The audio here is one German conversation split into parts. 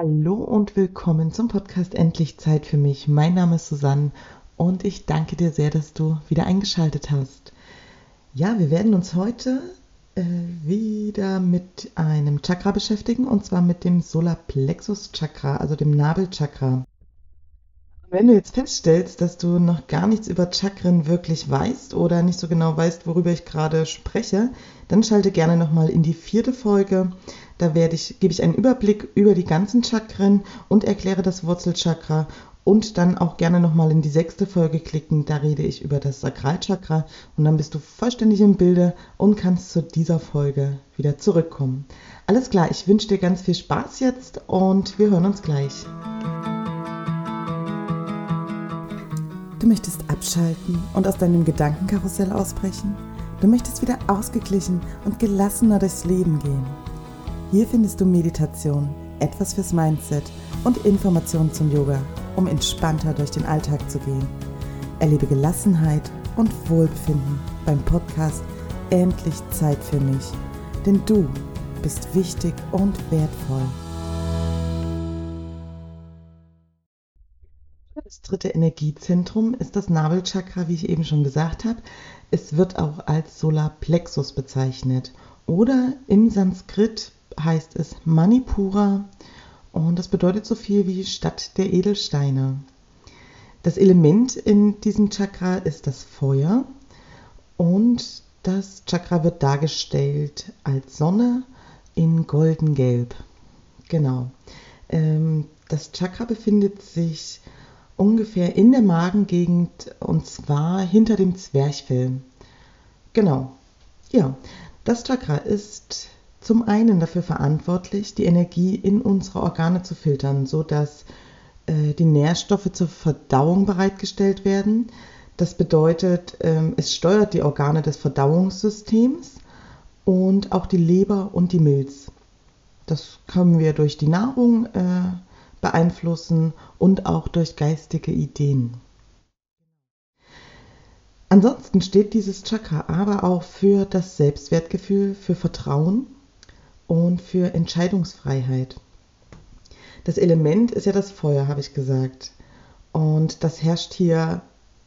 Hallo und willkommen zum Podcast Endlich Zeit für mich. Mein Name ist Susanne und ich danke dir sehr, dass du wieder eingeschaltet hast. Ja, wir werden uns heute äh, wieder mit einem Chakra beschäftigen und zwar mit dem Solarplexus Chakra, also dem Nabelchakra. Wenn du jetzt feststellst, dass du noch gar nichts über Chakren wirklich weißt oder nicht so genau weißt, worüber ich gerade spreche, dann schalte gerne nochmal in die vierte Folge. Da werde ich, gebe ich einen Überblick über die ganzen Chakren und erkläre das Wurzelchakra und dann auch gerne nochmal in die sechste Folge klicken. Da rede ich über das Sakralchakra und dann bist du vollständig im Bilde und kannst zu dieser Folge wieder zurückkommen. Alles klar, ich wünsche dir ganz viel Spaß jetzt und wir hören uns gleich. Du möchtest abschalten und aus deinem Gedankenkarussell ausbrechen? Du möchtest wieder ausgeglichen und gelassener durchs Leben gehen. Hier findest du Meditation, etwas fürs Mindset und Informationen zum Yoga, um entspannter durch den Alltag zu gehen. Erlebe Gelassenheit und Wohlbefinden beim Podcast Endlich Zeit für mich. Denn du bist wichtig und wertvoll. Dritte Energiezentrum ist das Nabelchakra, wie ich eben schon gesagt habe. Es wird auch als Solarplexus bezeichnet. Oder im Sanskrit heißt es Manipura und das bedeutet so viel wie Stadt der Edelsteine. Das Element in diesem Chakra ist das Feuer und das Chakra wird dargestellt als Sonne in goldengelb. Genau. Ähm, das Chakra befindet sich ungefähr in der Magengegend und zwar hinter dem Zwerchfell. Genau. Ja, das Chakra ist zum einen dafür verantwortlich, die Energie in unsere Organe zu filtern, sodass äh, die Nährstoffe zur Verdauung bereitgestellt werden. Das bedeutet, ähm, es steuert die Organe des Verdauungssystems und auch die Leber und die Milz. Das können wir durch die Nahrung äh, beeinflussen und auch durch geistige Ideen. Ansonsten steht dieses Chakra aber auch für das Selbstwertgefühl, für Vertrauen und für Entscheidungsfreiheit. Das Element ist ja das Feuer, habe ich gesagt. Und das herrscht hier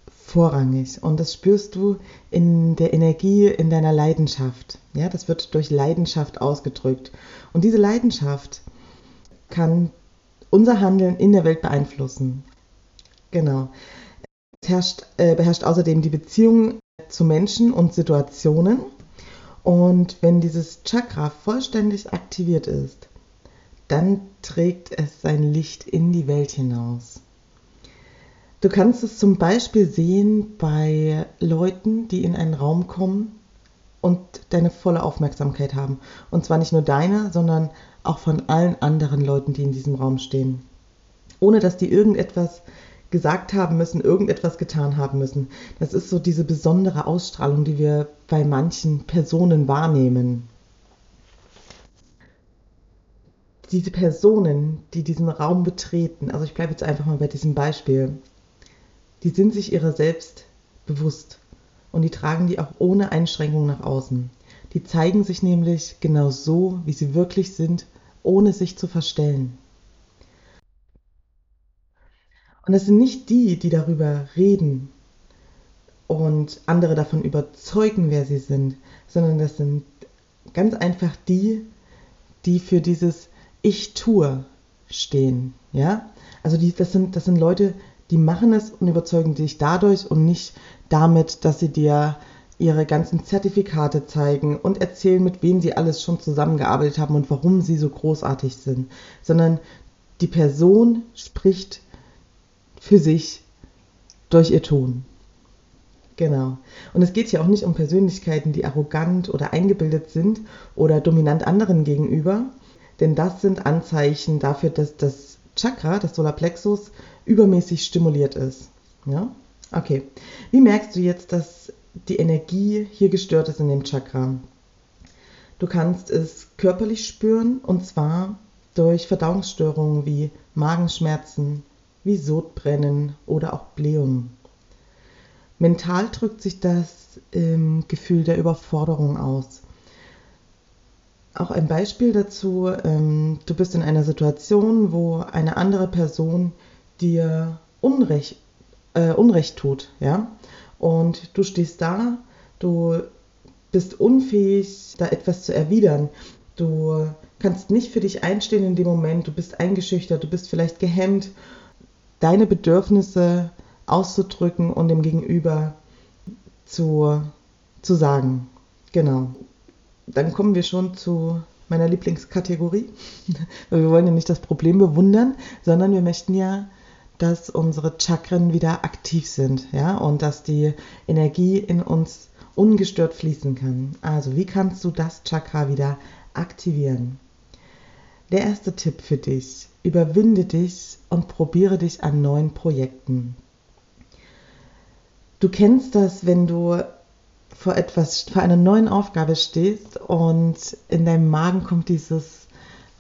vorrangig. Und das spürst du in der Energie, in deiner Leidenschaft. Ja, das wird durch Leidenschaft ausgedrückt. Und diese Leidenschaft kann unser Handeln in der Welt beeinflussen. Genau. Es herrscht, äh, beherrscht außerdem die Beziehung zu Menschen und Situationen. Und wenn dieses Chakra vollständig aktiviert ist, dann trägt es sein Licht in die Welt hinaus. Du kannst es zum Beispiel sehen bei Leuten, die in einen Raum kommen und deine volle Aufmerksamkeit haben. Und zwar nicht nur deine, sondern auch von allen anderen Leuten, die in diesem Raum stehen. Ohne dass die irgendetwas gesagt haben müssen, irgendetwas getan haben müssen. Das ist so diese besondere Ausstrahlung, die wir bei manchen Personen wahrnehmen. Diese Personen, die diesen Raum betreten, also ich bleibe jetzt einfach mal bei diesem Beispiel, die sind sich ihrer selbst bewusst und die tragen die auch ohne Einschränkung nach außen. Die zeigen sich nämlich genau so, wie sie wirklich sind, ohne sich zu verstellen. Und es sind nicht die, die darüber reden und andere davon überzeugen, wer sie sind, sondern das sind ganz einfach die, die für dieses Ich tue stehen. Ja? Also die, das, sind, das sind Leute, die machen es und überzeugen dich dadurch und nicht damit, dass sie dir ihre ganzen Zertifikate zeigen und erzählen, mit wem sie alles schon zusammengearbeitet haben und warum sie so großartig sind, sondern die Person spricht für sich durch ihr Tun. Genau. Und es geht hier auch nicht um Persönlichkeiten, die arrogant oder eingebildet sind oder dominant anderen gegenüber, denn das sind Anzeichen dafür, dass das Chakra, das Solarplexus, übermäßig stimuliert ist. Ja? Okay. Wie merkst du jetzt, dass die Energie hier gestört ist in dem Chakra. Du kannst es körperlich spüren und zwar durch Verdauungsstörungen wie Magenschmerzen, wie Sodbrennen oder auch Blähungen. Mental drückt sich das im Gefühl der Überforderung aus. Auch ein Beispiel dazu, ähm, du bist in einer Situation, wo eine andere Person dir Unrecht, äh, Unrecht tut, ja, und du stehst da, du bist unfähig, da etwas zu erwidern. Du kannst nicht für dich einstehen in dem Moment, du bist eingeschüchtert, du bist vielleicht gehemmt, deine Bedürfnisse auszudrücken und dem Gegenüber zu, zu sagen. Genau. Dann kommen wir schon zu meiner Lieblingskategorie. wir wollen ja nicht das Problem bewundern, sondern wir möchten ja, dass unsere Chakren wieder aktiv sind, ja, und dass die Energie in uns ungestört fließen kann. Also, wie kannst du das Chakra wieder aktivieren? Der erste Tipp für dich, überwinde dich und probiere dich an neuen Projekten. Du kennst das, wenn du vor etwas, vor einer neuen Aufgabe stehst und in deinem Magen kommt dieses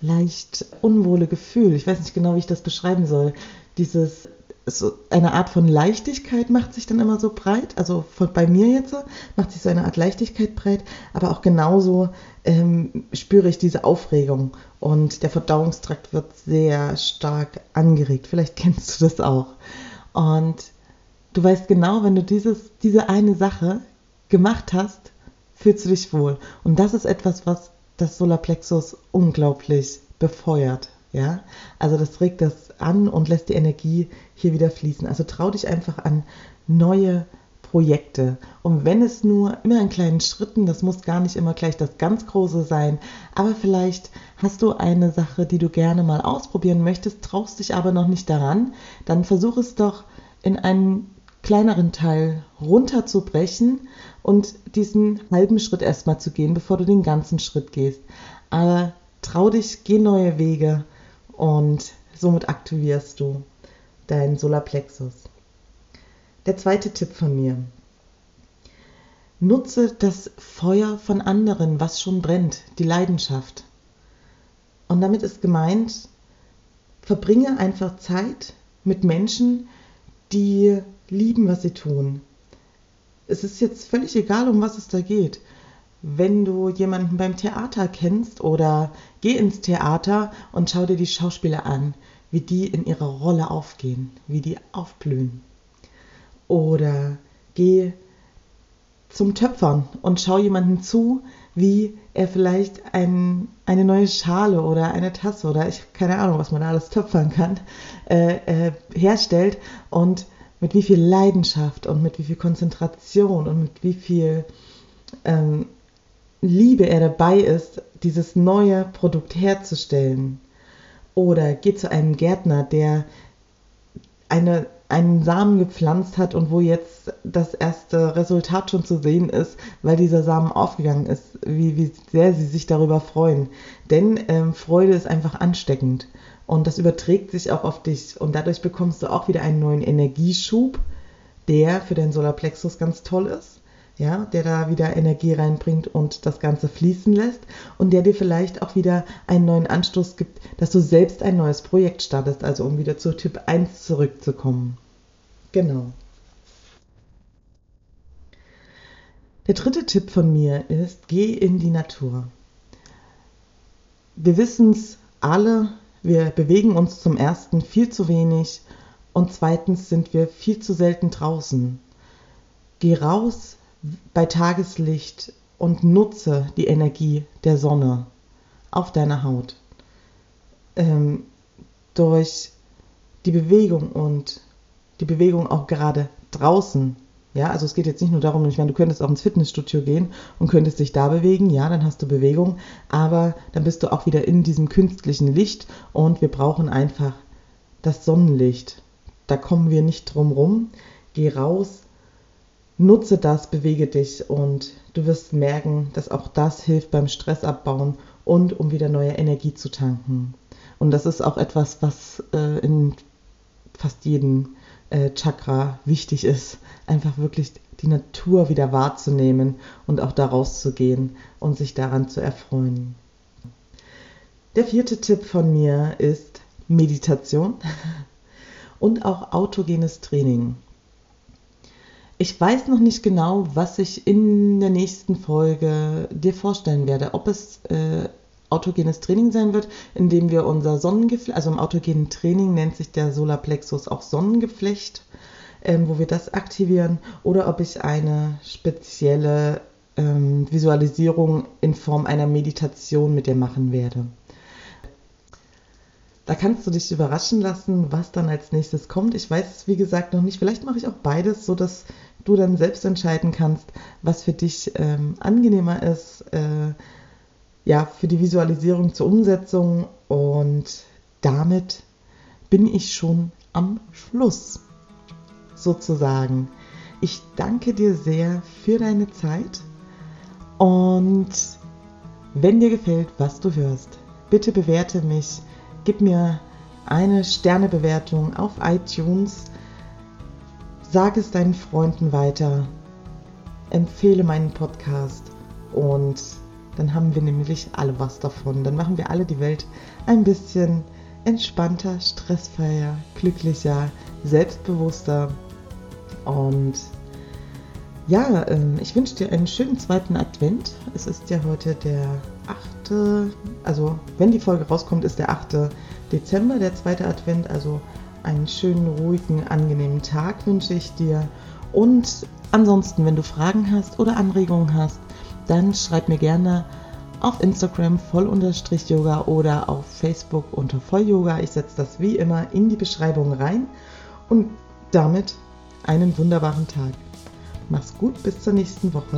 leicht unwohle Gefühl. Ich weiß nicht genau, wie ich das beschreiben soll. Dieses so eine Art von Leichtigkeit macht sich dann immer so breit. Also von, bei mir jetzt macht sich so eine Art Leichtigkeit breit, aber auch genauso ähm, spüre ich diese Aufregung und der Verdauungstrakt wird sehr stark angeregt. Vielleicht kennst du das auch. Und du weißt genau, wenn du dieses, diese eine Sache gemacht hast, fühlst du dich wohl. Und das ist etwas, was das Solarplexus unglaublich befeuert. Ja, also das regt das an und lässt die Energie hier wieder fließen. Also trau dich einfach an neue Projekte. Und wenn es nur immer in kleinen Schritten, das muss gar nicht immer gleich das ganz Große sein, aber vielleicht hast du eine Sache, die du gerne mal ausprobieren möchtest, traust dich aber noch nicht daran, dann versuch es doch in einen kleineren Teil runterzubrechen und diesen halben Schritt erstmal zu gehen, bevor du den ganzen Schritt gehst. Aber trau dich, geh neue Wege und somit aktivierst du deinen Solarplexus. Der zweite Tipp von mir. Nutze das Feuer von anderen, was schon brennt, die Leidenschaft. Und damit ist gemeint, verbringe einfach Zeit mit Menschen, die lieben, was sie tun. Es ist jetzt völlig egal, um was es da geht wenn du jemanden beim Theater kennst oder geh ins Theater und schau dir die Schauspieler an, wie die in ihrer Rolle aufgehen, wie die aufblühen. Oder geh zum Töpfern und schau jemanden zu, wie er vielleicht ein, eine neue Schale oder eine Tasse oder ich keine Ahnung, was man da alles töpfern kann, äh, äh, herstellt und mit wie viel Leidenschaft und mit wie viel Konzentration und mit wie viel ähm, Liebe er dabei ist, dieses neue Produkt herzustellen. Oder geht zu einem Gärtner, der eine, einen Samen gepflanzt hat und wo jetzt das erste Resultat schon zu sehen ist, weil dieser Samen aufgegangen ist, wie, wie sehr sie sich darüber freuen. Denn ähm, Freude ist einfach ansteckend und das überträgt sich auch auf dich und dadurch bekommst du auch wieder einen neuen Energieschub, der für deinen Solarplexus ganz toll ist ja, der da wieder Energie reinbringt und das Ganze fließen lässt und der dir vielleicht auch wieder einen neuen Anstoß gibt, dass du selbst ein neues Projekt startest, also um wieder zu Tipp 1 zurückzukommen. Genau. Der dritte Tipp von mir ist, geh in die Natur. Wir wissen es alle, wir bewegen uns zum ersten viel zu wenig und zweitens sind wir viel zu selten draußen. Geh raus, bei Tageslicht und nutze die Energie der Sonne auf deiner Haut. Ähm, durch die Bewegung und die Bewegung auch gerade draußen. Ja, also es geht jetzt nicht nur darum, ich meine, du könntest auch ins Fitnessstudio gehen und könntest dich da bewegen, ja, dann hast du Bewegung, aber dann bist du auch wieder in diesem künstlichen Licht und wir brauchen einfach das Sonnenlicht. Da kommen wir nicht drum rum. Geh raus, nutze das, bewege dich und du wirst merken, dass auch das hilft beim Stressabbauen und um wieder neue Energie zu tanken. Und das ist auch etwas, was äh, in fast jedem äh, Chakra wichtig ist, einfach wirklich die Natur wieder wahrzunehmen und auch da rauszugehen und sich daran zu erfreuen. Der vierte Tipp von mir ist Meditation und auch autogenes Training. Ich weiß noch nicht genau, was ich in der nächsten Folge dir vorstellen werde. Ob es äh, autogenes Training sein wird, in dem wir unser Sonnengeflecht, also im autogenen Training nennt sich der Solarplexus auch Sonnengeflecht, ähm, wo wir das aktivieren, oder ob ich eine spezielle ähm, Visualisierung in Form einer Meditation mit dir machen werde. Da kannst du dich überraschen lassen, was dann als nächstes kommt. Ich weiß es, wie gesagt, noch nicht. Vielleicht mache ich auch beides, sodass du dann selbst entscheiden kannst, was für dich ähm, angenehmer ist, äh, ja, für die Visualisierung zur Umsetzung. Und damit bin ich schon am Schluss, sozusagen. Ich danke dir sehr für deine Zeit und wenn dir gefällt, was du hörst, bitte bewerte mich, gib mir eine Sternebewertung auf iTunes, sag es deinen Freunden weiter, empfehle meinen Podcast und dann haben wir nämlich alle was davon. Dann machen wir alle die Welt ein bisschen entspannter, stressfreier, glücklicher, selbstbewusster und ja, ähm, ich wünsche dir einen schönen zweiten Advent. Es ist ja heute der 8. Also, wenn die Folge rauskommt, ist der 8. Dezember, der zweite Advent. Also, einen schönen, ruhigen, angenehmen Tag wünsche ich dir. Und ansonsten, wenn du Fragen hast oder Anregungen hast, dann schreib mir gerne auf Instagram voll-yoga oder auf Facebook unter voll-yoga. Ich setze das wie immer in die Beschreibung rein. Und damit einen wunderbaren Tag. Mach's gut, bis zur nächsten Woche.